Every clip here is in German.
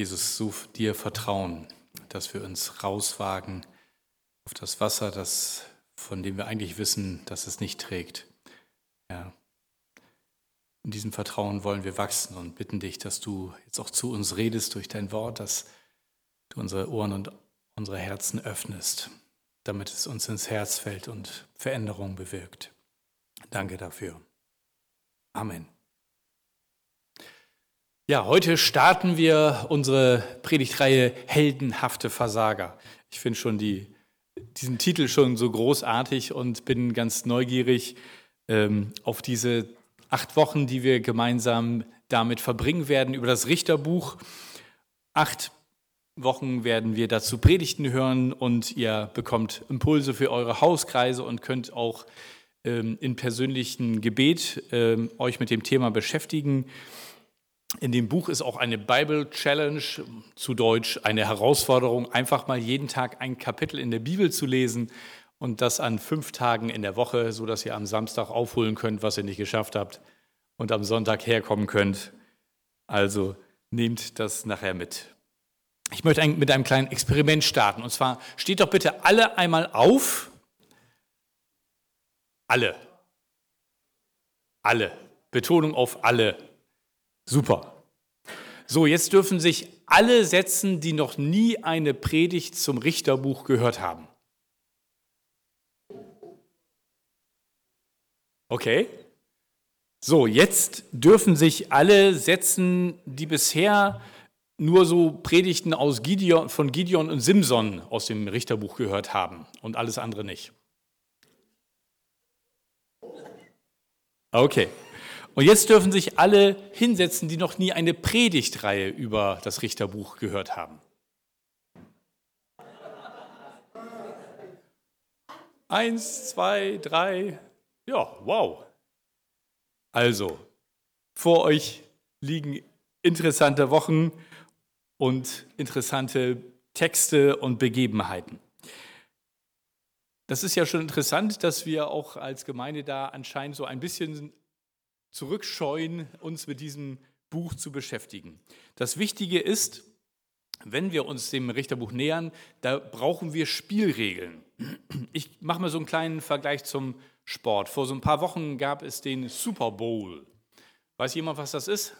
Jesus, so dir vertrauen, dass wir uns rauswagen auf das Wasser, das, von dem wir eigentlich wissen, dass es nicht trägt. Ja. In diesem Vertrauen wollen wir wachsen und bitten dich, dass du jetzt auch zu uns redest durch dein Wort, dass du unsere Ohren und unsere Herzen öffnest, damit es uns ins Herz fällt und Veränderung bewirkt. Danke dafür. Amen. Ja, heute starten wir unsere Predigtreihe Heldenhafte Versager. Ich finde schon die, diesen Titel schon so großartig und bin ganz neugierig ähm, auf diese acht Wochen, die wir gemeinsam damit verbringen werden, über das Richterbuch. Acht Wochen werden wir dazu Predigten hören und ihr bekommt Impulse für eure Hauskreise und könnt auch ähm, in persönlichen Gebet ähm, euch mit dem Thema beschäftigen. In dem Buch ist auch eine Bible Challenge, zu Deutsch eine Herausforderung, einfach mal jeden Tag ein Kapitel in der Bibel zu lesen und das an fünf Tagen in der Woche, sodass ihr am Samstag aufholen könnt, was ihr nicht geschafft habt und am Sonntag herkommen könnt. Also nehmt das nachher mit. Ich möchte mit einem kleinen Experiment starten. Und zwar steht doch bitte alle einmal auf. Alle. Alle. Betonung auf alle. Super. So, jetzt dürfen sich alle setzen, die noch nie eine Predigt zum Richterbuch gehört haben. Okay. So, jetzt dürfen sich alle setzen, die bisher nur so Predigten aus Gideon, von Gideon und Simson aus dem Richterbuch gehört haben und alles andere nicht. Okay. Und jetzt dürfen sich alle hinsetzen, die noch nie eine Predigtreihe über das Richterbuch gehört haben. Eins, zwei, drei. Ja, wow. Also, vor euch liegen interessante Wochen und interessante Texte und Begebenheiten. Das ist ja schon interessant, dass wir auch als Gemeinde da anscheinend so ein bisschen zurückscheuen, uns mit diesem Buch zu beschäftigen. Das Wichtige ist, wenn wir uns dem Richterbuch nähern, da brauchen wir Spielregeln. Ich mache mal so einen kleinen Vergleich zum Sport. Vor so ein paar Wochen gab es den Super Bowl. Weiß jemand, was das ist?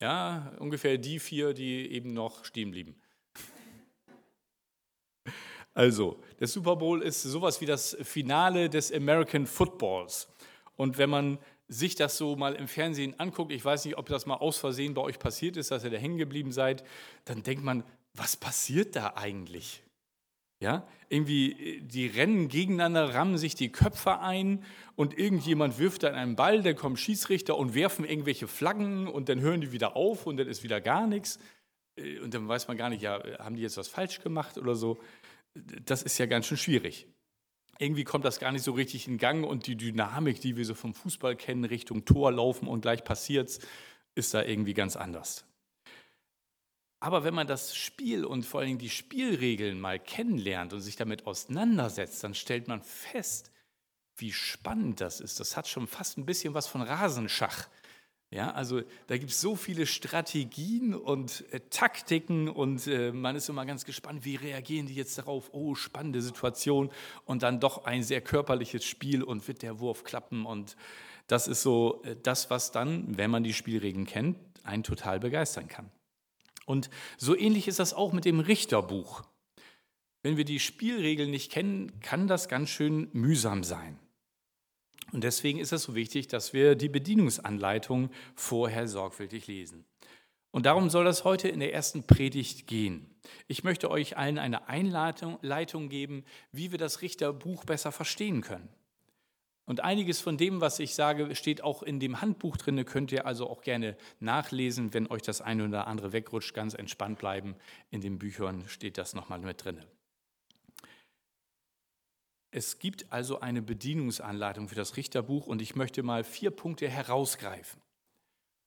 Ja, ungefähr die vier, die eben noch stehen blieben. Also, der Super Bowl ist sowas wie das Finale des American Footballs. Und wenn man sich das so mal im Fernsehen anguckt, ich weiß nicht, ob das mal aus Versehen bei euch passiert ist, dass ihr da hängen geblieben seid, dann denkt man, was passiert da eigentlich? Ja, irgendwie, die rennen gegeneinander, rammen sich die Köpfe ein und irgendjemand wirft dann einen Ball, dann kommen Schießrichter und werfen irgendwelche Flaggen und dann hören die wieder auf und dann ist wieder gar nichts. Äh, und dann weiß man gar nicht, ja, haben die jetzt was falsch gemacht oder so. Das ist ja ganz schön schwierig irgendwie kommt das gar nicht so richtig in Gang und die Dynamik, die wir so vom Fußball kennen, Richtung Tor laufen und gleich passiert's, ist da irgendwie ganz anders. Aber wenn man das Spiel und vor allen Dingen die Spielregeln mal kennenlernt und sich damit auseinandersetzt, dann stellt man fest, wie spannend das ist. Das hat schon fast ein bisschen was von Rasenschach. Ja, also da gibt es so viele Strategien und äh, Taktiken und äh, man ist immer ganz gespannt, wie reagieren die jetzt darauf? Oh, spannende Situation und dann doch ein sehr körperliches Spiel und wird der Wurf klappen und das ist so äh, das, was dann, wenn man die Spielregeln kennt, einen total begeistern kann. Und so ähnlich ist das auch mit dem Richterbuch. Wenn wir die Spielregeln nicht kennen, kann das ganz schön mühsam sein. Und deswegen ist es so wichtig, dass wir die Bedienungsanleitung vorher sorgfältig lesen. Und darum soll das heute in der ersten Predigt gehen. Ich möchte euch allen eine Einleitung geben, wie wir das Richterbuch besser verstehen können. Und einiges von dem, was ich sage, steht auch in dem Handbuch drin. Könnt ihr also auch gerne nachlesen, wenn euch das eine oder andere wegrutscht, ganz entspannt bleiben. In den Büchern steht das nochmal mit drin. Es gibt also eine Bedienungsanleitung für das Richterbuch und ich möchte mal vier Punkte herausgreifen.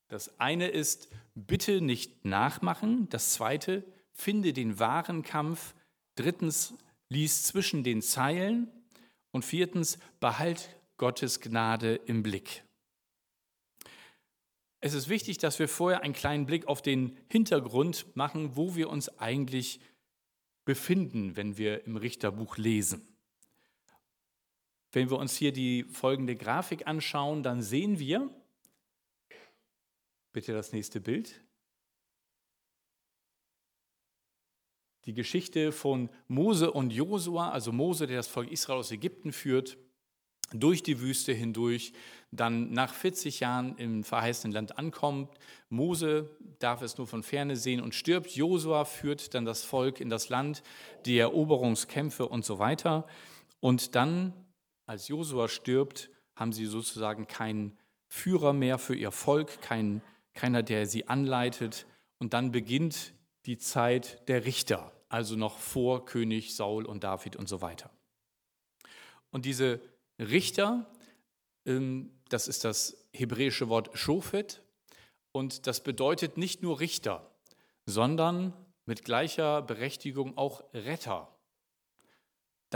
Das eine ist, bitte nicht nachmachen. Das zweite, finde den wahren Kampf. Drittens, lies zwischen den Zeilen. Und viertens, behalt Gottes Gnade im Blick. es ist wichtig, dass wir vorher einen kleinen Blick auf den Hintergrund machen, wo wir uns eigentlich befinden, wenn wir im Richterbuch lesen. Wenn wir uns hier die folgende Grafik anschauen, dann sehen wir, bitte das nächste Bild, die Geschichte von Mose und Josua, also Mose, der das Volk Israel aus Ägypten führt, durch die Wüste hindurch, dann nach 40 Jahren im verheißenen Land ankommt. Mose darf es nur von ferne sehen und stirbt. Josua führt dann das Volk in das Land, die Eroberungskämpfe und so weiter. Und dann, als Josua stirbt, haben sie sozusagen keinen Führer mehr für ihr Volk, kein, keiner, der sie anleitet. Und dann beginnt die Zeit der Richter, also noch vor König Saul und David und so weiter. Und diese Richter, ähm, das ist das hebräische Wort Shofet, und das bedeutet nicht nur Richter, sondern mit gleicher Berechtigung auch Retter.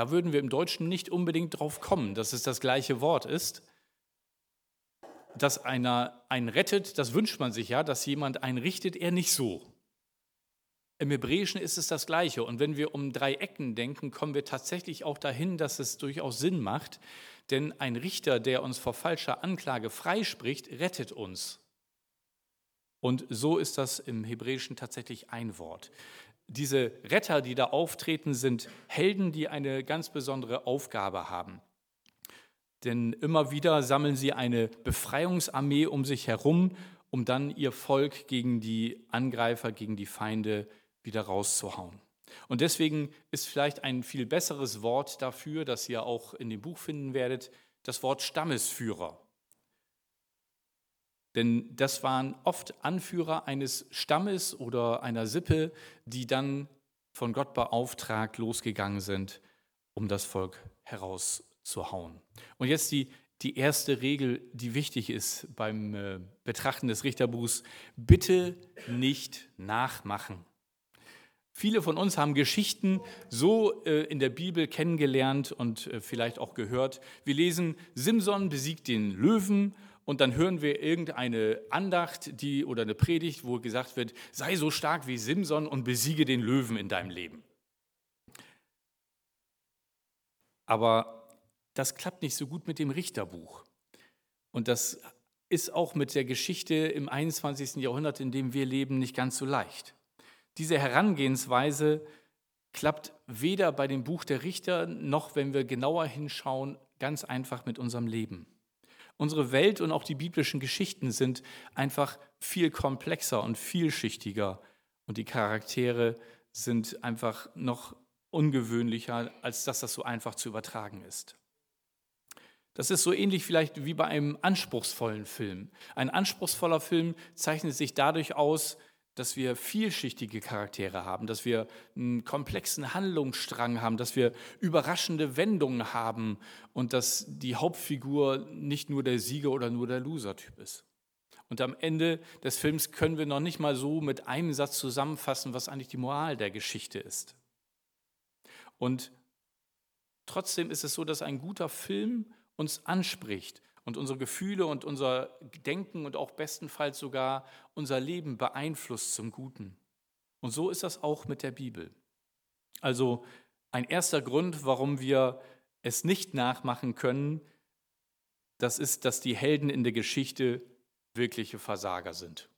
Da würden wir im Deutschen nicht unbedingt drauf kommen, dass es das gleiche Wort ist. Dass einer einen rettet, das wünscht man sich ja, dass jemand einen richtet, er nicht so. Im Hebräischen ist es das Gleiche. Und wenn wir um drei Ecken denken, kommen wir tatsächlich auch dahin, dass es durchaus Sinn macht. Denn ein Richter, der uns vor falscher Anklage freispricht, rettet uns. Und so ist das im Hebräischen tatsächlich ein Wort. Diese Retter, die da auftreten, sind Helden, die eine ganz besondere Aufgabe haben. Denn immer wieder sammeln sie eine Befreiungsarmee um sich herum, um dann ihr Volk gegen die Angreifer, gegen die Feinde wieder rauszuhauen. Und deswegen ist vielleicht ein viel besseres Wort dafür, das ihr auch in dem Buch finden werdet, das Wort Stammesführer. Denn das waren oft Anführer eines Stammes oder einer Sippe, die dann von Gott beauftragt losgegangen sind, um das Volk herauszuhauen. Und jetzt die, die erste Regel, die wichtig ist beim äh, Betrachten des Richterbuchs. Bitte nicht nachmachen. Viele von uns haben Geschichten so äh, in der Bibel kennengelernt und äh, vielleicht auch gehört. Wir lesen, Simson besiegt den Löwen und dann hören wir irgendeine Andacht die, oder eine Predigt, wo gesagt wird, sei so stark wie Simson und besiege den Löwen in deinem Leben. Aber das klappt nicht so gut mit dem Richterbuch. Und das ist auch mit der Geschichte im 21. Jahrhundert, in dem wir leben, nicht ganz so leicht. Diese Herangehensweise klappt weder bei dem Buch der Richter noch, wenn wir genauer hinschauen, ganz einfach mit unserem Leben. Unsere Welt und auch die biblischen Geschichten sind einfach viel komplexer und vielschichtiger und die Charaktere sind einfach noch ungewöhnlicher, als dass das so einfach zu übertragen ist. Das ist so ähnlich vielleicht wie bei einem anspruchsvollen Film. Ein anspruchsvoller Film zeichnet sich dadurch aus, dass wir vielschichtige Charaktere haben, dass wir einen komplexen Handlungsstrang haben, dass wir überraschende Wendungen haben und dass die Hauptfigur nicht nur der Sieger oder nur der Loser-Typ ist. Und am Ende des Films können wir noch nicht mal so mit einem Satz zusammenfassen, was eigentlich die Moral der Geschichte ist. Und trotzdem ist es so, dass ein guter Film uns anspricht und unsere Gefühle und unser Denken und auch bestenfalls sogar unser Leben beeinflusst zum Guten. Und so ist das auch mit der Bibel. Also ein erster Grund, warum wir es nicht nachmachen können, das ist, dass die Helden in der Geschichte wirkliche Versager sind.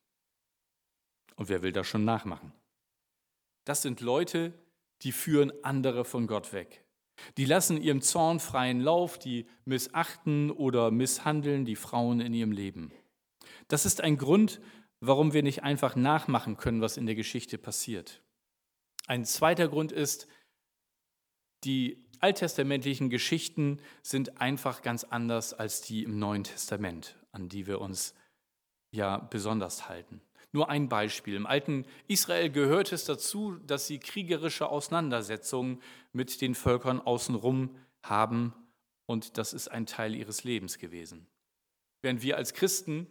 Und wer will das schon nachmachen? Das sind Leute, die führen andere von Gott weg. Die lassen ihrem Zorn freien Lauf, die missachten oder misshandeln die Frauen in ihrem Leben. Das ist ein Grund, warum wir nicht einfach nachmachen können, was in der Geschichte passiert. Ein zweiter Grund ist, die alttestamentlichen Geschichten sind einfach ganz anders als die im Neuen Testament, an die wir uns ja besonders halten. Nur ein Beispiel. Im alten Israel gehört es dazu, dass sie kriegerische Auseinandersetzungen mit den Völkern außenrum haben und das ist ein Teil ihres Lebens gewesen. Während wir als Christen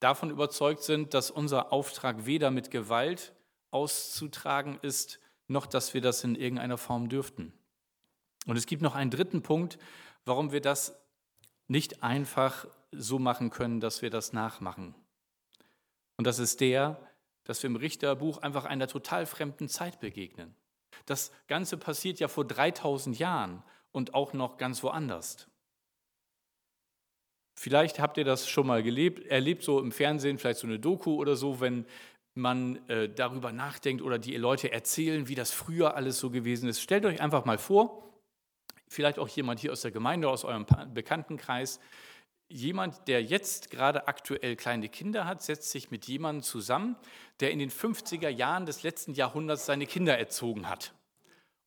davon überzeugt sind, dass unser Auftrag weder mit Gewalt auszutragen ist, noch dass wir das in irgendeiner Form dürften. Und es gibt noch einen dritten Punkt, warum wir das nicht einfach so machen können, dass wir das nachmachen. Und das ist der, dass wir im Richterbuch einfach einer total fremden Zeit begegnen. Das Ganze passiert ja vor 3000 Jahren und auch noch ganz woanders. Vielleicht habt ihr das schon mal gelebt, erlebt, so im Fernsehen, vielleicht so eine Doku oder so, wenn man äh, darüber nachdenkt oder die Leute erzählen, wie das früher alles so gewesen ist. Stellt euch einfach mal vor, vielleicht auch jemand hier aus der Gemeinde, aus eurem Bekanntenkreis, jemand, der jetzt gerade aktuell kleine Kinder hat, setzt sich mit jemandem zusammen, der in den 50er Jahren des letzten Jahrhunderts seine Kinder erzogen hat.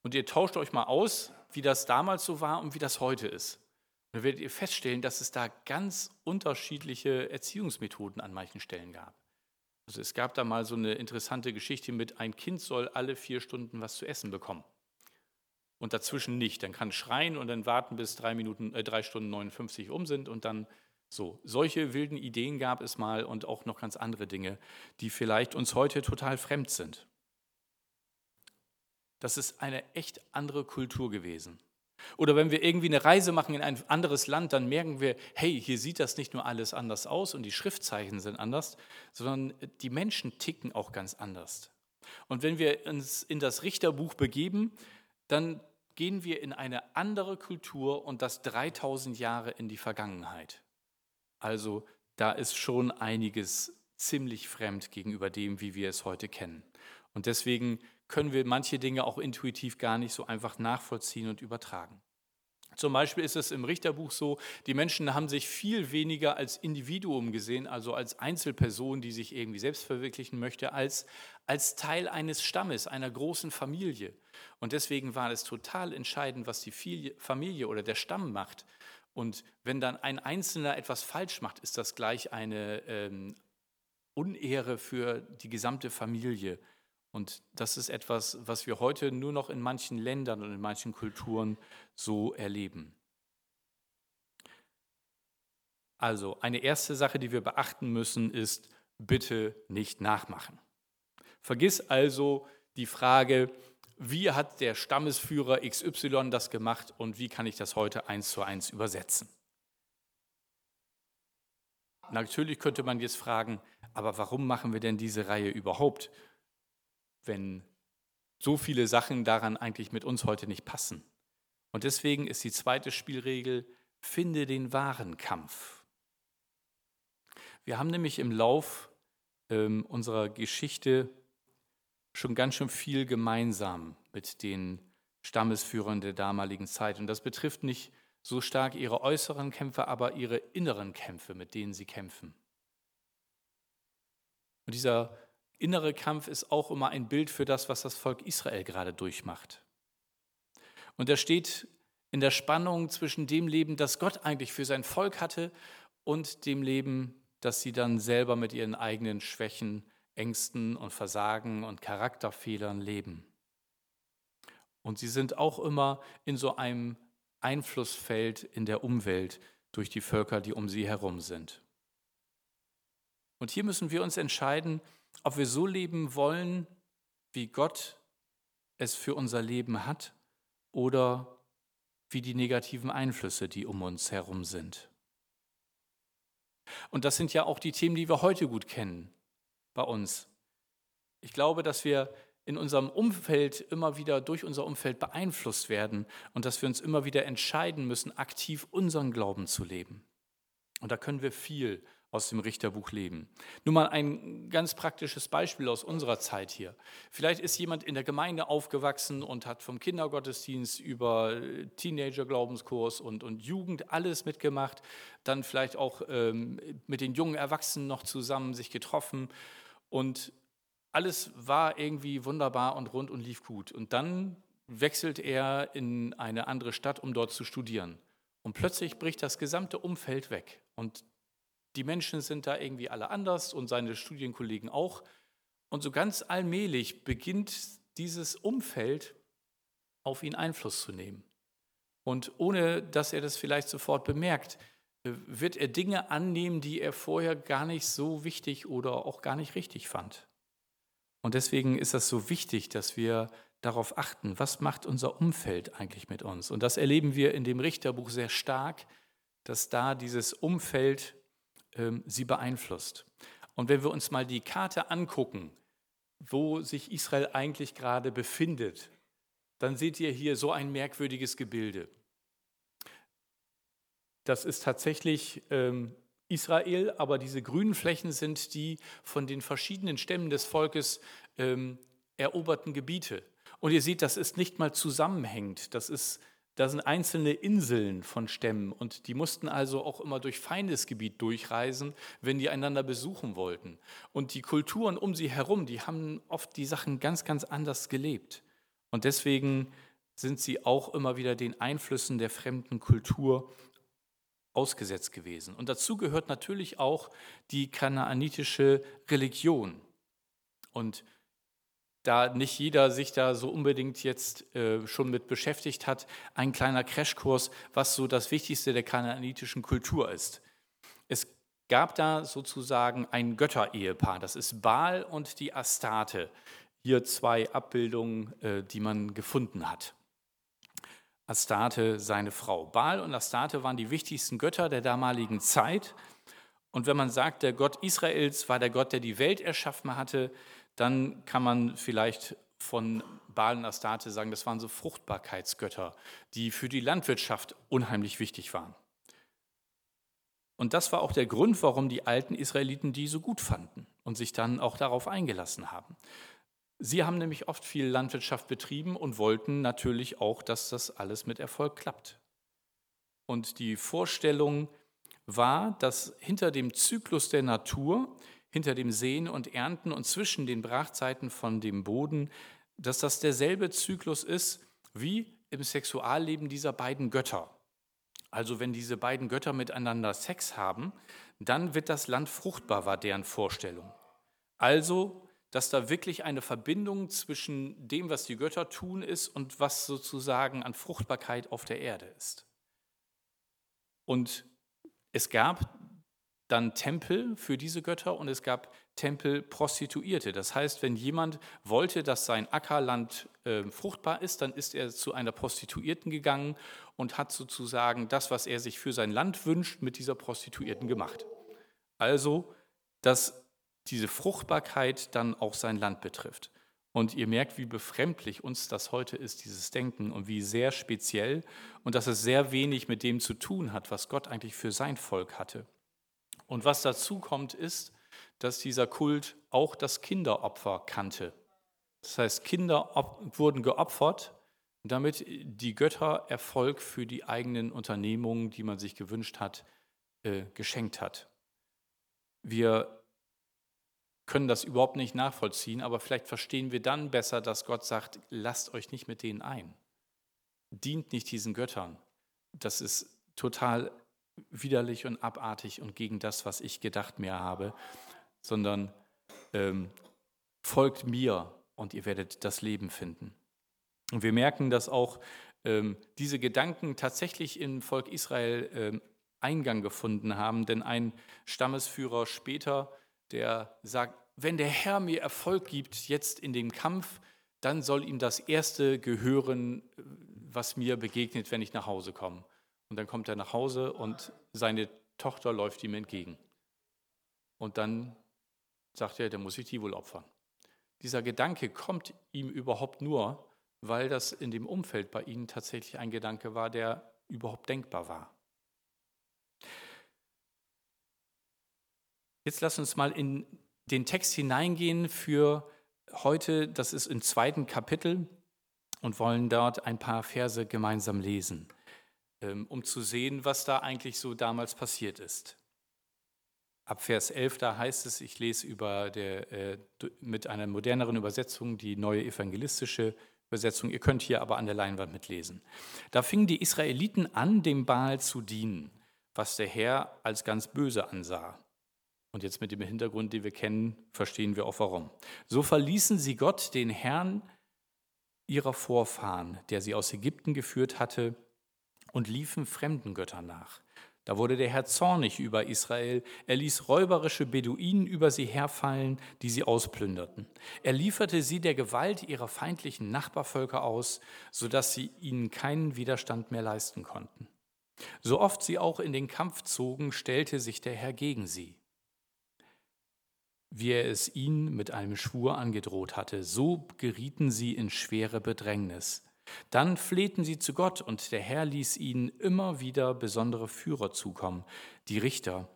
Und ihr tauscht euch mal aus, wie das damals so war und wie das heute ist. Dann werdet ihr feststellen, dass es da ganz unterschiedliche Erziehungsmethoden an manchen Stellen gab. Also es gab da mal so eine interessante Geschichte mit, ein Kind soll alle vier Stunden was zu essen bekommen. Und dazwischen nicht. Dann kann schreien und dann warten, bis drei, Minuten, äh, drei Stunden 59 um sind und dann so. Solche wilden Ideen gab es mal und auch noch ganz andere Dinge, die vielleicht uns heute total fremd sind. Das ist eine echt andere Kultur gewesen. Oder wenn wir irgendwie eine Reise machen in ein anderes Land, dann merken wir, hey, hier sieht das nicht nur alles anders aus und die Schriftzeichen sind anders, sondern die Menschen ticken auch ganz anders. Und wenn wir uns in das Richterbuch begeben, dann gehen wir in eine andere Kultur und das 3000 Jahre in die Vergangenheit. Also da ist schon einiges ziemlich fremd gegenüber dem, wie wir es heute kennen. Und deswegen können wir manche Dinge auch intuitiv gar nicht so einfach nachvollziehen und übertragen. Zum Beispiel ist es im Richterbuch so, die Menschen haben sich viel weniger als Individuum gesehen, also als Einzelperson, die sich irgendwie selbst verwirklichen möchte, als als Teil eines Stammes, einer großen Familie. Und deswegen war es total entscheidend, was die Familie oder der Stamm macht. Und wenn dann ein Einzelner etwas falsch macht, ist das gleich eine ähm, Unehre für die gesamte Familie. Und das ist etwas, was wir heute nur noch in manchen Ländern und in manchen Kulturen so erleben. Also eine erste Sache, die wir beachten müssen, ist, bitte nicht nachmachen. Vergiss also die Frage, wie hat der Stammesführer XY das gemacht und wie kann ich das heute eins zu eins übersetzen? Natürlich könnte man jetzt fragen, aber warum machen wir denn diese Reihe überhaupt? Wenn so viele Sachen daran eigentlich mit uns heute nicht passen. Und deswegen ist die zweite Spielregel, finde den wahren Kampf. Wir haben nämlich im Lauf ähm, unserer Geschichte schon ganz schön viel gemeinsam mit den Stammesführern der damaligen Zeit. Und das betrifft nicht so stark ihre äußeren Kämpfe, aber ihre inneren Kämpfe, mit denen sie kämpfen. Und dieser innere Kampf ist auch immer ein Bild für das, was das Volk Israel gerade durchmacht. Und er steht in der Spannung zwischen dem Leben, das Gott eigentlich für sein Volk hatte, und dem Leben, das sie dann selber mit ihren eigenen Schwächen, Ängsten und Versagen und Charakterfehlern leben. Und sie sind auch immer in so einem Einflussfeld in der Umwelt durch die Völker, die um sie herum sind. Und hier müssen wir uns entscheiden, ob wir so leben wollen, wie Gott es für unser Leben hat oder wie die negativen Einflüsse, die um uns herum sind. Und das sind ja auch die Themen, die wir heute gut kennen bei uns. Ich glaube, dass wir in unserem Umfeld immer wieder durch unser Umfeld beeinflusst werden und dass wir uns immer wieder entscheiden müssen, aktiv unseren Glauben zu leben. Und da können wir viel aus dem Richterbuch leben. Nur mal ein ganz praktisches Beispiel aus unserer Zeit hier. Vielleicht ist jemand in der Gemeinde aufgewachsen und hat vom Kindergottesdienst über Teenager-Glaubenskurs und, und Jugend alles mitgemacht, dann vielleicht auch ähm, mit den jungen Erwachsenen noch zusammen sich getroffen und alles war irgendwie wunderbar und rund und lief gut. Und dann wechselt er in eine andere Stadt, um dort zu studieren. Und plötzlich bricht das gesamte Umfeld weg. Und die Menschen sind da irgendwie alle anders und seine Studienkollegen auch. Und so ganz allmählich beginnt dieses Umfeld auf ihn Einfluss zu nehmen. Und ohne dass er das vielleicht sofort bemerkt, äh, wird er Dinge annehmen, die er vorher gar nicht so wichtig oder auch gar nicht richtig fand. Und deswegen ist das so wichtig, dass wir darauf achten, was macht unser Umfeld eigentlich mit uns. Und das erleben wir in dem Richterbuch sehr stark, dass da dieses Umfeld ähm, sie beeinflusst. Und wenn wir uns mal die Karte angucken, wo sich Israel eigentlich gerade befindet, dann seht ihr hier so ein merkwürdiges Gebilde. Das ist tatsächlich ähm, Israel, aber diese grünen Flächen sind die von den verschiedenen Stämmen des Volkes ähm, eroberten Gebiete. Und ihr seht, das ist nicht mal zusammenhängend. Das ist, da sind einzelne Inseln von Stämmen und die mussten also auch immer durch Feindesgebiet durchreisen, wenn die einander besuchen wollten. Und die Kulturen um sie herum, die haben oft die Sachen ganz, ganz anders gelebt. Und deswegen sind sie auch immer wieder den Einflüssen der fremden Kultur ausgesetzt gewesen. Und dazu gehört natürlich auch die kanaanitische Religion. Und da nicht jeder sich da so unbedingt jetzt äh, schon mit beschäftigt hat, ein kleiner Crashkurs, was so das Wichtigste der kanaanitischen Kultur ist. Es gab da sozusagen ein Götterehepaar, das ist Baal und die Astarte. Hier zwei Abbildungen, äh, die man gefunden hat. Astarte seine Frau. Baal und Astarte waren die wichtigsten Götter der damaligen Zeit. Und wenn man sagt, der Gott Israels war der Gott, der die Welt erschaffen hatte, dann kann man vielleicht von Baal und Astarte sagen, das waren so Fruchtbarkeitsgötter, die für die Landwirtschaft unheimlich wichtig waren. Und das war auch der Grund, warum die alten Israeliten die so gut fanden und sich dann auch darauf eingelassen haben. Sie haben nämlich oft viel Landwirtschaft betrieben und wollten natürlich auch, dass das alles mit Erfolg klappt. Und die Vorstellung war, dass hinter dem Zyklus der Natur, hinter dem Sehen und Ernten und zwischen den Brachzeiten von dem Boden, dass das derselbe Zyklus ist wie im Sexualleben dieser beiden Götter. Also wenn diese beiden Götter miteinander Sex haben, dann wird das Land fruchtbar, war deren Vorstellung. Also dass da wirklich eine Verbindung zwischen dem, was die Götter tun, ist und was sozusagen an Fruchtbarkeit auf der Erde ist. Und es gab dann Tempel für diese Götter und es gab Tempelprostituierte. Das heißt, wenn jemand wollte, dass sein Ackerland äh, fruchtbar ist, dann ist er zu einer Prostituierten gegangen und hat sozusagen das, was er sich für sein Land wünscht, mit dieser Prostituierten gemacht. Also das diese Fruchtbarkeit dann auch sein Land betrifft. Und ihr merkt, wie befremdlich uns das heute ist, dieses Denken, und wie sehr speziell und dass es sehr wenig mit dem zu tun hat, was Gott eigentlich für sein Volk hatte. Und was dazu kommt, ist, dass dieser Kult auch das Kinderopfer kannte. Das heißt, Kinder wurden geopfert, damit die Götter Erfolg für die eigenen Unternehmungen, die man sich gewünscht hat, äh, geschenkt hat. Wir können das überhaupt nicht nachvollziehen, aber vielleicht verstehen wir dann besser, dass Gott sagt, lasst euch nicht mit denen ein. Dient nicht diesen Göttern. Das ist total widerlich und abartig und gegen das, was ich gedacht mir habe, sondern ähm, folgt mir und ihr werdet das Leben finden. Und wir merken, dass auch ähm, diese Gedanken tatsächlich im Volk Israel ähm, Eingang gefunden haben, denn ein Stammesführer später, der sagt, wenn der Herr mir Erfolg gibt jetzt in dem Kampf, dann soll ihm das Erste gehören, was mir begegnet, wenn ich nach Hause komme. Und dann kommt er nach Hause und seine Tochter läuft ihm entgegen. Und dann sagt er, der muss ich die wohl opfern. Dieser Gedanke kommt ihm überhaupt nur, weil das in dem Umfeld bei ihnen tatsächlich ein Gedanke war, der überhaupt denkbar war. Jetzt lass uns mal in den Text hineingehen für heute, das ist im zweiten Kapitel, und wollen dort ein paar Verse gemeinsam lesen, um zu sehen, was da eigentlich so damals passiert ist. Ab Vers 11, da heißt es, ich lese über der, äh, mit einer moderneren Übersetzung, die neue evangelistische Übersetzung. Ihr könnt hier aber an der Leinwand mitlesen. Da fingen die Israeliten an, dem Baal zu dienen, was der Herr als ganz böse ansah. Und jetzt mit dem Hintergrund, den wir kennen, verstehen wir auch warum. So verließen sie Gott, den Herrn ihrer Vorfahren, der sie aus Ägypten geführt hatte, und liefen fremden Göttern nach. Da wurde der Herr zornig über Israel. Er ließ räuberische Beduinen über sie herfallen, die sie ausplünderten. Er lieferte sie der Gewalt ihrer feindlichen Nachbarvölker aus, sodass sie ihnen keinen Widerstand mehr leisten konnten. So oft sie auch in den Kampf zogen, stellte sich der Herr gegen sie. wie er es ihnen mit einem Schwur angedroht hatte. So gerieten sie in schwere Bedrängnis. Dann flehten sie zu Gott, und der Herr ließ ihnen immer wieder besondere Führer zukommen, die Richter,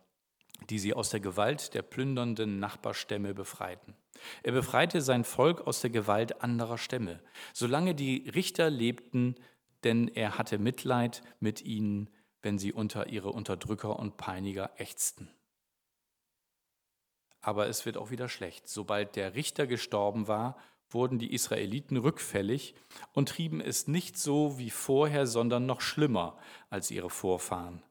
die sie aus der Gewalt der plündernden Nachbarstämme befreiten. Er befreite sein Volk aus der Gewalt anderer Stämme, solange die Richter lebten, denn er hatte Mitleid mit ihnen, wenn sie unter ihre Unterdrücker und Peiniger ächzten. Aber es wird auch wieder schlecht. Sobald der Richter gestorben war, wurden die Israeliten rückfällig und trieben es nicht so wie vorher, sondern noch schlimmer als ihre Vorfahren.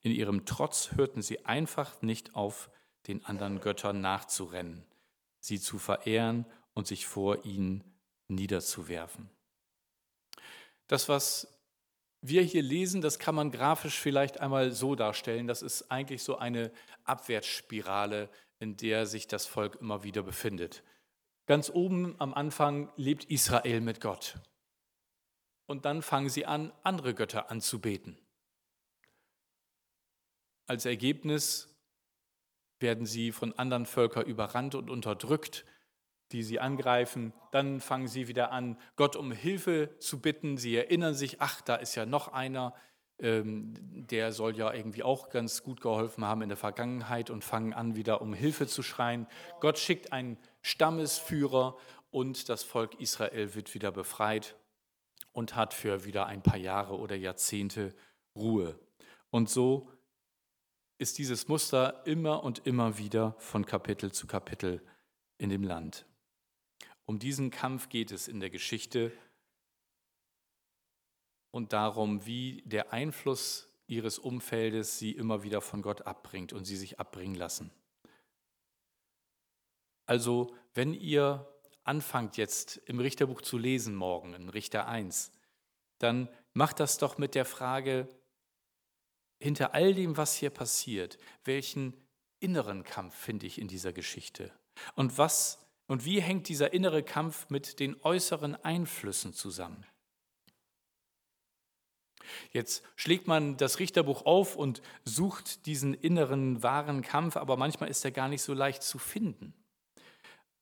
In ihrem Trotz hörten sie einfach nicht auf, den anderen Göttern nachzurennen, sie zu verehren und sich vor ihnen niederzuwerfen. Das, was wir hier lesen, das kann man grafisch vielleicht einmal so darstellen. Das ist eigentlich so eine Abwärtsspirale, in der sich das Volk immer wieder befindet. Ganz oben am Anfang lebt Israel mit Gott. Und dann fangen sie an, andere Götter anzubeten. Als Ergebnis werden sie von anderen Völkern überrannt und unterdrückt, die sie angreifen. Dann fangen sie wieder an, Gott um Hilfe zu bitten. Sie erinnern sich, ach, da ist ja noch einer, der soll ja irgendwie auch ganz gut geholfen haben in der Vergangenheit und fangen an, wieder um Hilfe zu schreien. Gott schickt einen Stammesführer und das Volk Israel wird wieder befreit und hat für wieder ein paar Jahre oder Jahrzehnte Ruhe. Und so ist dieses Muster immer und immer wieder von Kapitel zu Kapitel in dem Land. Um diesen Kampf geht es in der Geschichte und darum, wie der Einfluss ihres Umfeldes sie immer wieder von Gott abbringt und sie sich abbringen lassen. Also, wenn ihr anfangt jetzt im Richterbuch zu lesen morgen, in Richter 1, dann macht das doch mit der Frage, hinter all dem, was hier passiert, welchen inneren Kampf finde ich in dieser Geschichte? Und was und wie hängt dieser innere Kampf mit den äußeren Einflüssen zusammen? Jetzt schlägt man das Richterbuch auf und sucht diesen inneren wahren Kampf, aber manchmal ist er gar nicht so leicht zu finden.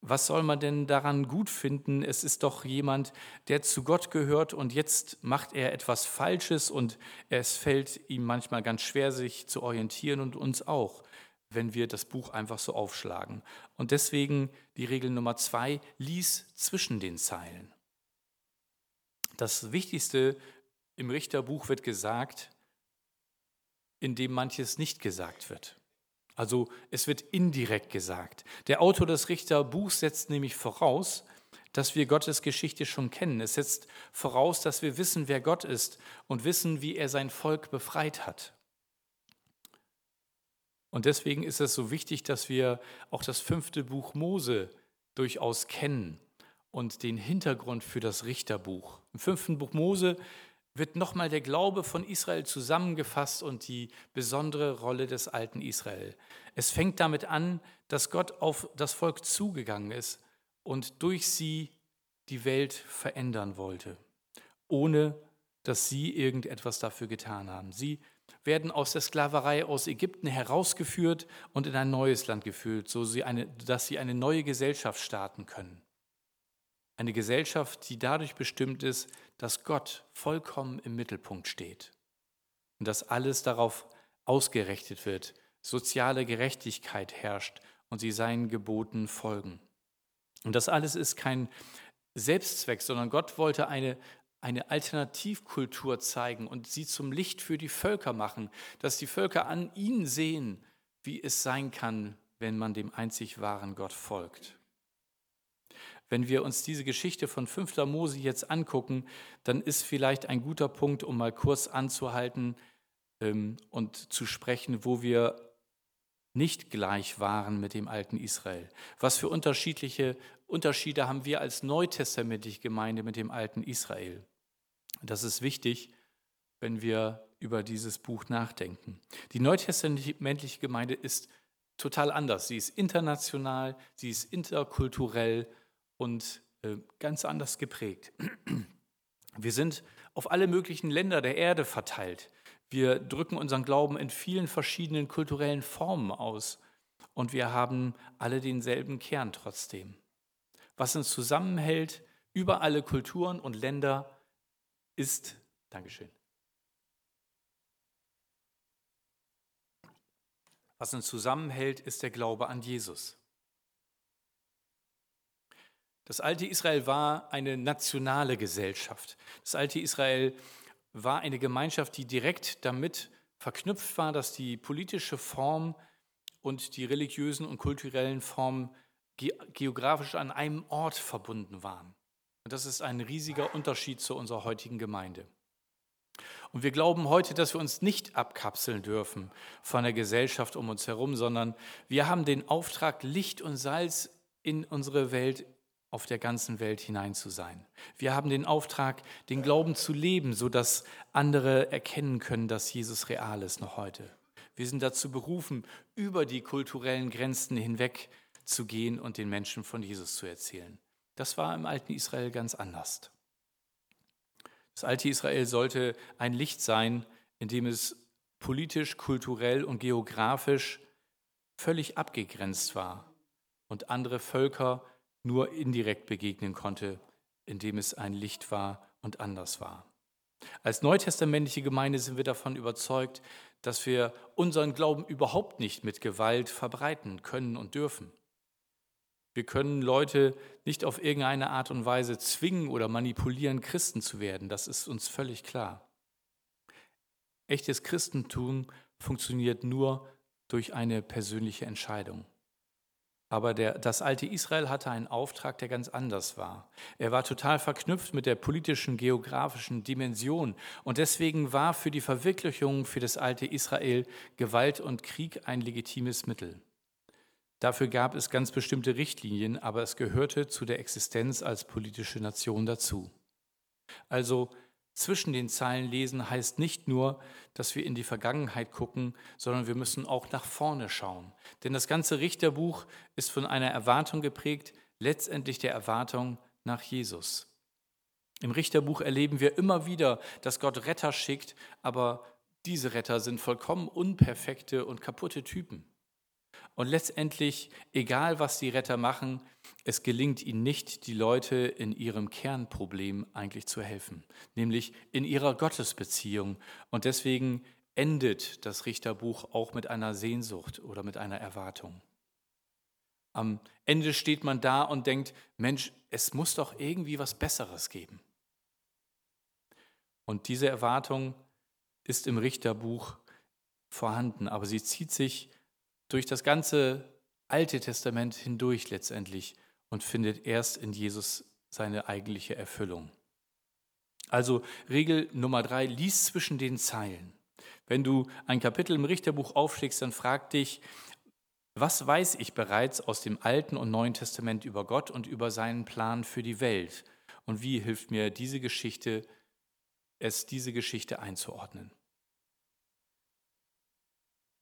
Was soll man denn daran gut finden? Es ist doch jemand, der zu Gott gehört und jetzt macht er etwas Falsches und es fällt ihm manchmal ganz schwer, sich zu orientieren und uns auch, wenn wir das Buch einfach so aufschlagen. Und deswegen die Regel Nummer zwei, lies zwischen den Zeilen. Das Wichtigste im Richterbuch wird gesagt, indem manches nicht gesagt wird. Also es wird indirekt gesagt. Der Autor des Richterbuchs setzt nämlich voraus, dass wir Gottes Geschichte schon kennen. Es setzt voraus, dass wir wissen, wer Gott ist und wissen, wie er sein Volk befreit hat. Und deswegen ist es so wichtig, dass wir auch das fünfte Buch Mose durchaus kennen und den Hintergrund für das Richterbuch. Im fünften Buch Mose wird nochmal der Glaube von Israel zusammengefasst und die besondere Rolle des alten Israel. Es fängt damit an, dass Gott auf das Volk zugegangen ist und durch sie die Welt verändern wollte, ohne dass sie irgendetwas dafür getan haben. Sie werden aus der Sklaverei aus Ägypten herausgeführt und in ein neues Land geführt, so dass sie eine neue Gesellschaft starten können. Eine Gesellschaft, die dadurch bestimmt ist, dass Gott vollkommen im Mittelpunkt steht und dass alles darauf ausgerichtet wird, soziale Gerechtigkeit herrscht und sie seinen Geboten folgen. Und das alles ist kein Selbstzweck, sondern Gott wollte eine, eine Alternativkultur zeigen und sie zum Licht für die Völker machen, dass die Völker an ihn sehen, wie es sein kann, wenn man dem einzig wahren Gott folgt. Wenn wir uns diese Geschichte von 5. Mose jetzt angucken, dann ist vielleicht ein guter Punkt, um mal kurz anzuhalten ähm, und zu sprechen, wo wir nicht gleich waren mit dem alten Israel. Was für unterschiedliche Unterschiede haben wir als neutestamentliche Gemeinde mit dem alten Israel? Das ist wichtig, wenn wir über dieses Buch nachdenken. Die neutestamentliche Gemeinde ist total anders. Sie ist international, sie ist interkulturell und äh, ganz anders geprägt. Wir sind auf alle möglichen Länder der Erde verteilt. Wir drücken unseren Glauben in vielen verschiedenen kulturellen Formen aus. und wir haben alle denselben Kern trotzdem. Was uns zusammenhält über alle Kulturen und Länder ist, Dankeschön, was uns zusammenhält, ist der Glaube an Jesus. Das alte Israel war eine nationale Gesellschaft. Das alte Israel war eine Gemeinschaft, die direkt damit verknüpft war, dass die politische Form und die religiösen und kulturellen Formen geografisch an einem Ort verbunden waren. Und das ist ein riesiger Unterschied zu unserer heutigen Gemeinde. Und wir glauben heute, dass wir uns nicht abkapseln dürfen von der Gesellschaft um uns herum, sondern wir haben den Auftrag, Licht und Salz in unsere Welt, auf der ganzen Welt hinein zu sein. Wir haben den Auftrag, den Glauben zu leben, sodass andere erkennen können, dass Jesus real ist noch heute. Wir sind dazu berufen, über die kulturellen Grenzen hinweg zu gehen und den Menschen von Jesus zu erzählen. Das war im alten Israel ganz anders. Das alte Israel sollte ein Licht sein, in dem es politisch, kulturell und geografisch völlig abgegrenzt war und andere Völker nur indirekt begegnen konnte, indem es ein Licht war und anders war. Als neutestamentliche Gemeinde sind wir davon überzeugt, dass wir unseren Glauben überhaupt nicht mit Gewalt verbreiten können und dürfen. Wir können Leute nicht auf irgendeine Art und Weise zwingen oder manipulieren, Christen zu werden. Das ist uns völlig klar. Echtes Christentum funktioniert nur durch eine persönliche Entscheidung. Aber der, das alte Israel hatte einen Auftrag, der ganz anders war. Er war total verknüpft mit der politischen, geografischen Dimension. Und deswegen war für die Verwirklichung für das alte Israel Gewalt und Krieg ein legitimes Mittel. Dafür gab es ganz bestimmte Richtlinien, aber es gehörte zu der Existenz als politische Nation dazu. Also zwischen den Zeilen lesen heißt nicht nur, dass wir in die Vergangenheit gucken, sondern wir müssen auch nach vorne schauen. Denn das ganze Richterbuch ist von einer Erwartung geprägt, letztendlich der Erwartung nach Jesus. Im Richterbuch erleben wir immer wieder, dass Gott Retter schickt, aber diese Retter sind vollkommen unperfekte und kaputte Typen. Und letztendlich, egal was die Retter machen, es gelingt ihnen nicht, die Leute in ihrem Kernproblem eigentlich zu helfen, nämlich in ihrer Gottesbeziehung. Und deswegen endet das Richterbuch auch mit einer Sehnsucht oder mit einer Erwartung. Am Ende steht man da und denkt, Mensch, es muss doch irgendwie was Besseres geben. Und diese Erwartung ist im Richterbuch vorhanden, aber sie zieht sich durch das ganze Alte Testament hindurch letztendlich und findet erst in Jesus seine eigentliche Erfüllung. Also Regel Nummer drei, lies zwischen den Zeilen. Wenn du ein Kapitel im Richterbuch aufschlägst, dann frag dich, was weiß ich bereits aus dem Alten und Neuen Testament über Gott und über seinen Plan für die Welt? Und wie hilft mir diese Geschichte, es diese Geschichte einzuordnen?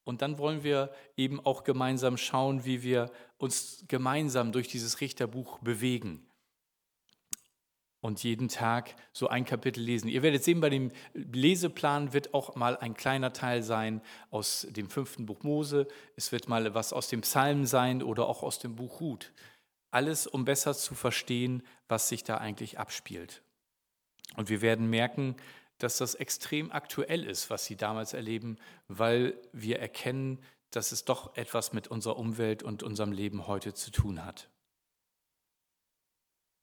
Und dann wollen wir eben auch gemeinsam schauen, wie wir uns gemeinsam durch dieses Richterbuch bewegen. Und jeden Tag so ein Kapitel lesen. Ihr werdet sehen, bei dem Leseplan wird auch mal ein kleiner Teil sein aus dem fünften Buch Mose. Es wird mal was aus dem Psalm sein oder auch aus dem Buch Ruth. Alles, um besser zu verstehen, was sich da eigentlich abspielt. Und wir werden merken, dass das extrem aktuell ist, was sie damals erleben, weil wir erkennen, dass es doch etwas mit unserer Umwelt und unserem Leben heute zu tun hat.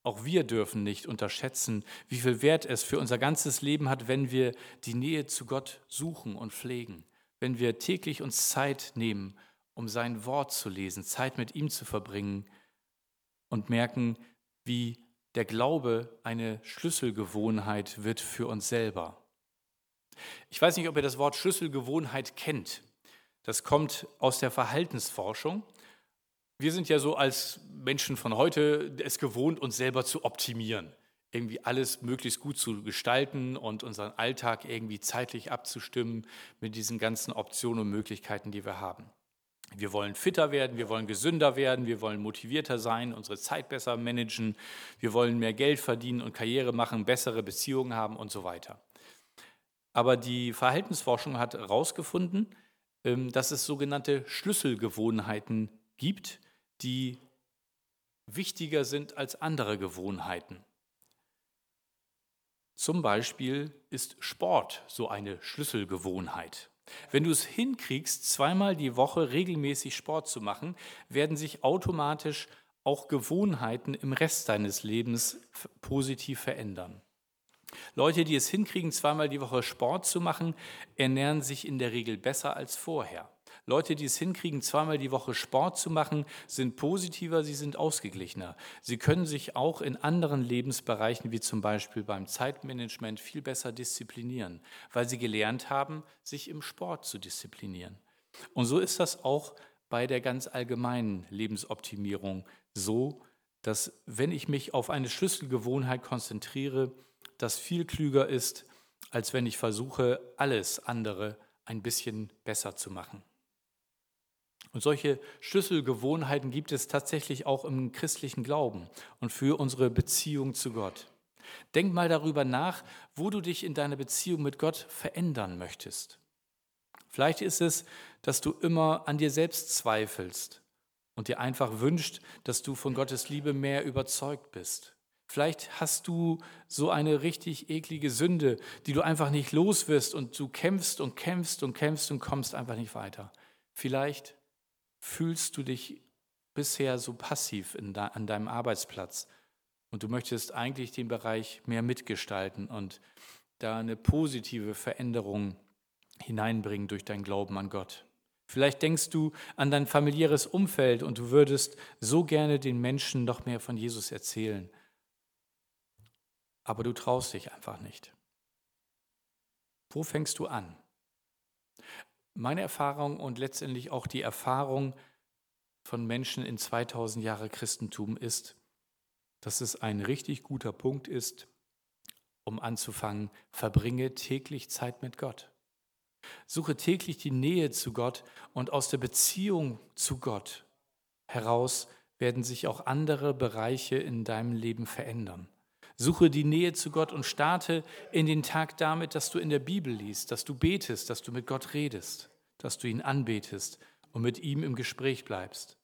Auch wir dürfen nicht unterschätzen, wie viel Wert es für unser ganzes Leben hat, wenn wir die Nähe zu Gott suchen und pflegen, wenn wir täglich uns Zeit nehmen, um sein Wort zu lesen, Zeit mit ihm zu verbringen und merken, wie der Glaube eine Schlüsselgewohnheit wird für uns selber. Ich weiß nicht, ob ihr das Wort Schlüsselgewohnheit kennt. Das kommt aus der Verhaltensforschung. Wir sind ja so als Menschen von heute es gewohnt, uns selber zu optimieren, irgendwie alles möglichst gut zu gestalten und unseren Alltag irgendwie zeitlich abzustimmen mit diesen ganzen Optionen und Möglichkeiten, die wir haben. Wir wollen fitter werden, wir wollen gesünder werden, wir wollen motivierter sein, unsere Zeit besser managen, wir wollen mehr Geld verdienen und Karriere machen, bessere Beziehungen haben und so weiter. Aber die Verhaltensforschung hat herausgefunden, ähm, dass es sogenannte Schlüsselgewohnheiten gibt, die wichtiger sind als andere Gewohnheiten. Zum Beispiel ist Sport so eine Schlüsselgewohnheit. Wenn du es hinkriegst, zweimal die Woche regelmäßig Sport zu machen, werden sich automatisch auch Gewohnheiten im Rest deines Lebens positiv verändern. Leute, die es hinkriegen, zweimal die Woche Sport zu machen, ernähren sich in der Regel besser als vorher. Leute, die es hinkriegen, zweimal die Woche Sport zu machen, sind positiver, sie sind ausgeglichener. Sie können sich auch in anderen Lebensbereichen, wie zum Beispiel beim Zeitmanagement, viel besser disziplinieren, weil sie gelernt haben, sich im Sport zu disziplinieren. Und so ist das auch bei der ganz allgemeinen Lebensoptimierung so, dass wenn ich mich auf eine Schlüsselgewohnheit konzentriere, das viel klüger ist, als wenn ich versuche, alles andere ein bisschen besser zu machen. Und solche Schlüsselgewohnheiten gibt es tatsächlich auch im christlichen Glauben und für unsere Beziehung zu Gott. Denk mal darüber nach, wo du dich in deiner Beziehung mit Gott verändern möchtest. Vielleicht ist es, dass du immer an dir selbst zweifelst und dir einfach wünscht, dass du von Gottes Liebe mehr überzeugt bist. Vielleicht hast du so eine richtig eklige Sünde, die du einfach nicht los wirst und du kämpfst und kämpfst und kämpfst und kommst einfach nicht weiter. Vielleicht fühlst du dich bisher so passiv de, an deinem Arbeitsplatz und du möchtest eigentlich den Bereich mehr mitgestalten und da eine positive Veränderung hineinbringen durch dein Glauben an Gott. Vielleicht denkst du an dein familiäres Umfeld und du würdest so gerne den Menschen noch mehr von Jesus erzählen. Aber du traust dich einfach nicht. Wo fängst du an? Meine Erfahrung und letztendlich auch die Erfahrung von Menschen in 2000 Jahre Christentum ist, dass es ein richtig guter Punkt ist, um anzufangen, verbringe täglich Zeit mit Gott. Suche täglich die Nähe zu Gott und aus der Beziehung zu Gott heraus werden sich auch andere Bereiche in deinem Leben verändern. Suche die Nähe zu Gott und starte in den Tag damit, dass du in der Bibel liest, dass du betest, dass du mit Gott redest, dass du ihn anbetest und mit ihm im Gespräch bleibst.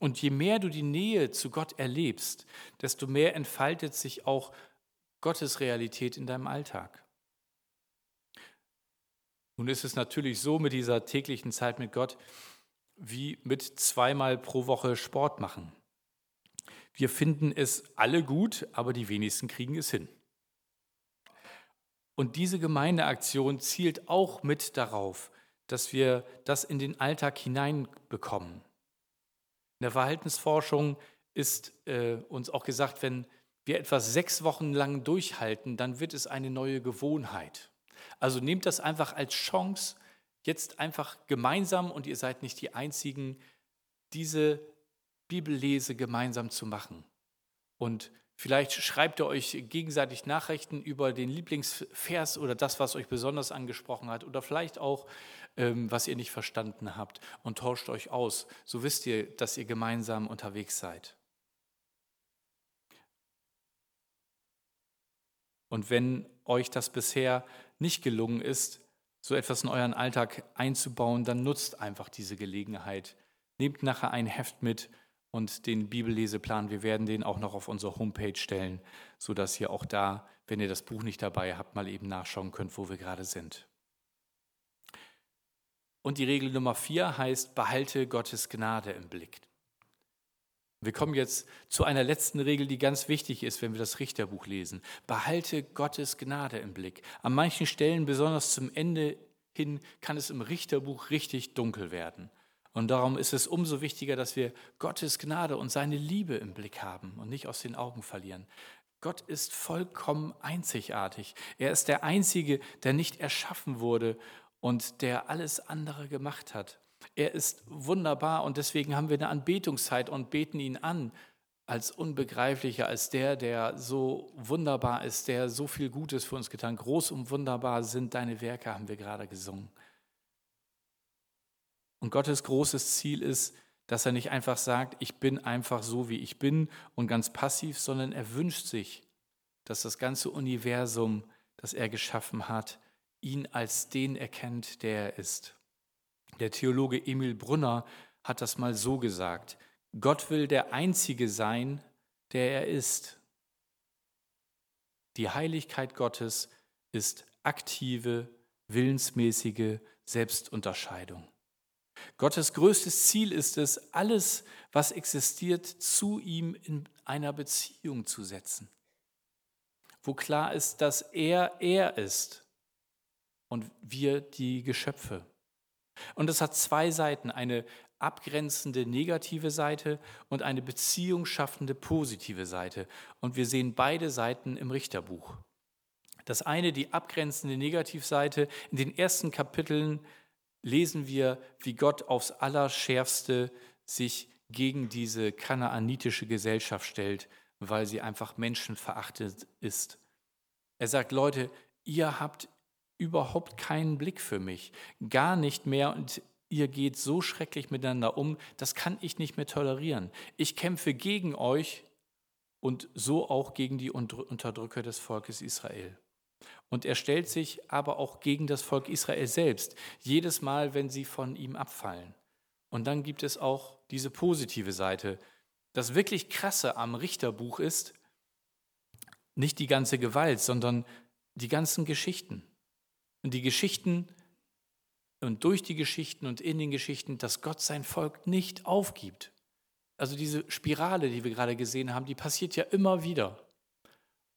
Und je mehr du die Nähe zu Gott erlebst, desto mehr entfaltet sich auch Gottes Realität in deinem Alltag. Nun ist es natürlich so mit dieser täglichen Zeit mit Gott, wie mit zweimal pro Woche Sport machen. Wir finden es alle gut, aber die wenigsten kriegen es hin. Und diese Gemeindeaktion zielt auch mit darauf, dass wir das in den Alltag hineinbekommen. In der Verhaltensforschung ist äh, uns auch gesagt, wenn wir etwas sechs Wochen lang durchhalten, dann wird es eine neue Gewohnheit. Also nehmt das einfach als Chance, jetzt einfach gemeinsam, und ihr seid nicht die Einzigen, diese Bibellese gemeinsam zu machen. Und vielleicht schreibt ihr euch gegenseitig Nachrichten über den Lieblingsvers oder das, was euch besonders angesprochen hat, oder vielleicht auch, ähm, was ihr nicht verstanden habt, und tauscht euch aus. So wisst ihr, dass ihr gemeinsam unterwegs seid. Und wenn euch das bisher nicht gelungen ist, so etwas in euren Alltag einzubauen, dann nutzt einfach diese Gelegenheit. Nehmt nachher ein Heft mit und den Bibelleseplan. Wir werden den auch noch auf unsere Homepage stellen, sodass ihr auch da, wenn ihr das Buch nicht dabei habt, mal eben nachschauen könnt, wo wir gerade sind. Und die Regel Nummer vier heißt, behalte Gottes Gnade im Blick. Wir kommen jetzt zu einer letzten Regel, die ganz wichtig ist, wenn wir das Richterbuch lesen. Behalte Gottes Gnade im Blick. An manchen Stellen, besonders zum Ende hin, kann es im Richterbuch richtig dunkel werden. Und darum ist es umso wichtiger, dass wir Gottes Gnade und seine Liebe im Blick haben und nicht aus den Augen verlieren. Gott ist vollkommen einzigartig. Er ist der Einzige, der nicht erschaffen wurde und der alles andere gemacht hat. Er ist wunderbar und deswegen haben wir eine Anbetungszeit und beten ihn an als unbegreiflicher, als der, der so wunderbar ist, der so viel Gutes für uns getan. Groß und wunderbar sind deine Werke, haben wir gerade gesungen. Und Gottes großes Ziel ist, dass er nicht einfach sagt, ich bin einfach so, wie ich bin und ganz passiv, sondern er wünscht sich, dass das ganze Universum, das er geschaffen hat, ihn als den erkennt, der er ist. Der Theologe Emil Brunner hat das mal so gesagt. Gott will der Einzige sein, der er ist. Die Heiligkeit Gottes ist aktive, willensmäßige Selbstunterscheidung. Gottes größtes Ziel ist es, alles, was existiert, zu ihm in einer Beziehung zu setzen, wo klar ist, dass er er ist und wir die Geschöpfe. Und es hat zwei Seiten, eine abgrenzende negative Seite und eine Beziehung schaffende positive Seite. Und wir sehen beide Seiten im Richterbuch. Das eine, die abgrenzende Negativseite. In den ersten Kapiteln lesen wir, wie Gott aufs Allerschärfste sich gegen diese kanaanitische Gesellschaft stellt, weil sie einfach menschenverachtet ist. Er sagt, Leute, ihr habt überhaupt keinen Blick für mich, gar nicht mehr und ihr geht so schrecklich miteinander um, das kann ich nicht mehr tolerieren. Ich kämpfe gegen euch und so auch gegen die Unterdrücker des Volkes Israel. Und er stellt sich aber auch gegen das Volk Israel selbst, jedes Mal, wenn sie von ihm abfallen. Und dann gibt es auch diese positive Seite. Das wirklich Krasse am Richterbuch ist nicht die ganze Gewalt, sondern die ganzen Geschichten. Und die Geschichten und durch die Geschichten und in den Geschichten, dass Gott sein Volk nicht aufgibt. Also diese Spirale, die wir gerade gesehen haben, die passiert ja immer wieder.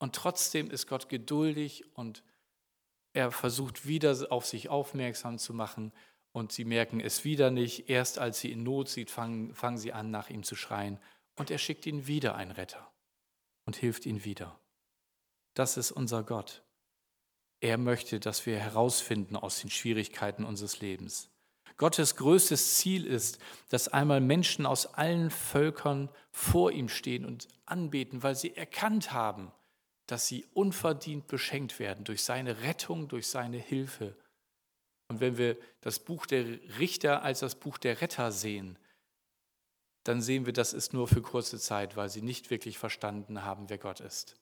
Und trotzdem ist Gott geduldig und er versucht wieder auf sich aufmerksam zu machen und sie merken es wieder nicht. Erst als sie in Not sind, fangen, fangen sie an, nach ihm zu schreien. Und er schickt ihnen wieder einen Retter und hilft ihnen wieder. Das ist unser Gott. Er möchte, dass wir herausfinden aus den Schwierigkeiten unseres Lebens. Gottes größtes Ziel ist, dass einmal Menschen aus allen Völkern vor ihm stehen und anbeten, weil sie erkannt haben, dass sie unverdient beschenkt werden durch seine Rettung, durch seine Hilfe. Und wenn wir das Buch der Richter als das Buch der Retter sehen, dann sehen wir, das ist nur für kurze Zeit, weil sie nicht wirklich verstanden haben, wer Gott ist.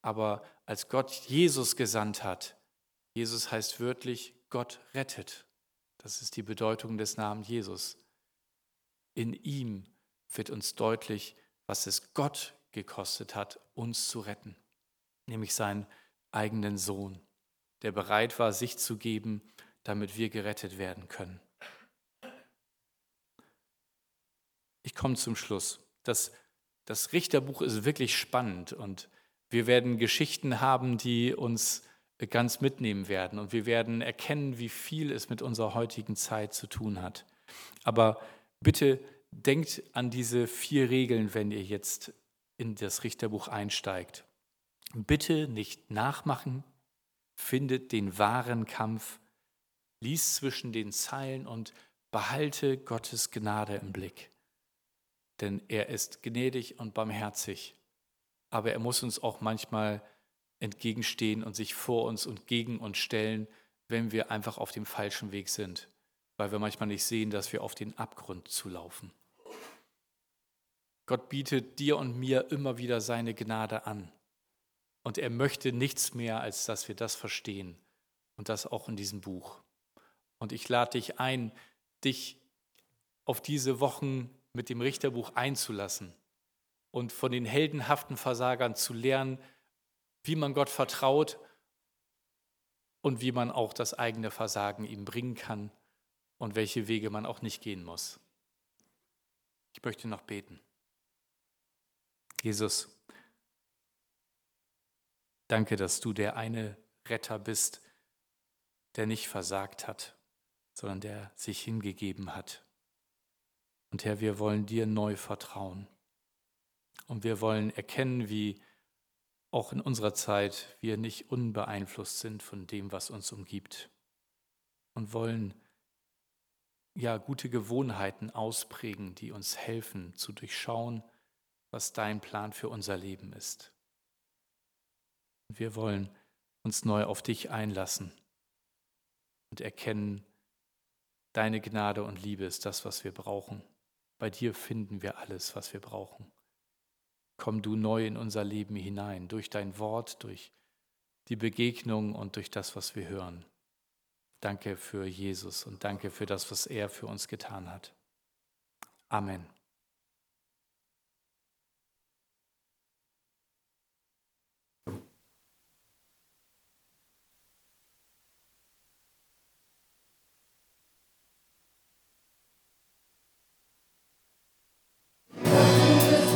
Aber als Gott Jesus gesandt hat, Jesus heißt wörtlich, Gott rettet. Das ist die Bedeutung des Namens Jesus. In ihm wird uns deutlich, was es Gott gekostet hat, uns zu retten, nämlich seinen eigenen Sohn, der bereit war, sich zu geben, damit wir gerettet werden können. Ich komme zum Schluss. Das, das Richterbuch ist wirklich spannend und wir werden Geschichten haben, die uns ganz mitnehmen werden und wir werden erkennen, wie viel es mit unserer heutigen Zeit zu tun hat. Aber bitte denkt an diese vier Regeln, wenn ihr jetzt in das Richterbuch einsteigt. Bitte nicht nachmachen, findet den wahren Kampf, lies zwischen den Zeilen und behalte Gottes Gnade im Blick. Denn er ist gnädig und barmherzig aber er muss uns auch manchmal entgegenstehen und sich vor uns und gegen uns stellen, wenn wir einfach auf dem falschen Weg sind, weil wir manchmal nicht sehen, dass wir auf den Abgrund zulaufen. Gott bietet dir und mir immer wieder seine Gnade an. Und er möchte nichts mehr, als dass wir das verstehen. Und das auch in diesem Buch. Und ich lade dich ein, dich auf diese Wochen mit dem Richterbuch einzulassen und von den heldenhaften Versagern zu lernen, wie man Gott vertraut und wie man auch das eigene Versagen ihm bringen kann und welche Wege man auch nicht gehen muss. Ich möchte noch beten. Jesus, danke, dass du der eine Retter bist, der nicht versagt hat, sondern der sich hingegeben hat. Und Herr, wir wollen dir neu vertrauen. Und wir wollen erkennen, wie auch in unserer Zeit wir nicht unbeeinflusst sind von dem, was uns umgibt. Und wollen ja gute Gewohnheiten ausprägen, die uns helfen zu durchschauen, was dein Plan für unser Leben ist. Wir wollen uns neu auf dich einlassen und erkennen, deine Gnade und Liebe ist das, was wir brauchen. Bei dir finden wir alles, was wir brauchen komm du neu in unser Leben hinein, durch dein Wort, durch die Begegnung und durch das, was wir hören. Danke für Jesus und danke für das, was er für uns getan hat. Amen.